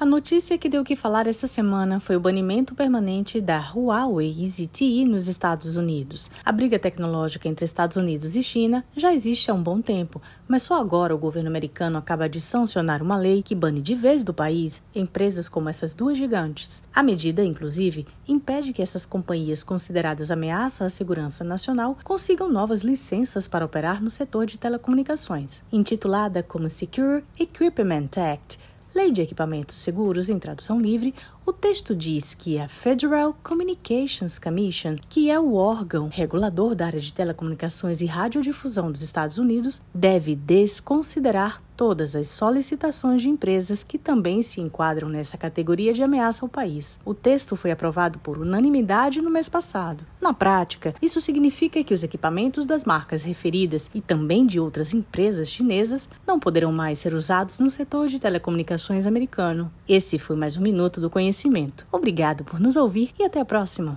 A notícia que deu o que falar essa semana foi o banimento permanente da Huawei ZTE nos Estados Unidos. A briga tecnológica entre Estados Unidos e China já existe há um bom tempo, mas só agora o governo americano acaba de sancionar uma lei que bane de vez do país empresas como essas duas gigantes. A medida, inclusive, impede que essas companhias consideradas ameaça à segurança nacional consigam novas licenças para operar no setor de telecomunicações. Intitulada como Secure Equipment Act, Lei de Equipamentos Seguros em tradução livre, o texto diz que a Federal Communications Commission, que é o órgão regulador da área de telecomunicações e radiodifusão dos Estados Unidos, deve desconsiderar todas as solicitações de empresas que também se enquadram nessa categoria de ameaça ao país. O texto foi aprovado por unanimidade no mês passado. Na prática, isso significa que os equipamentos das marcas referidas e também de outras empresas chinesas não poderão mais ser usados no setor de telecomunicações americano. Esse foi mais um minuto do conhecimento. Obrigado por nos ouvir e até a próxima!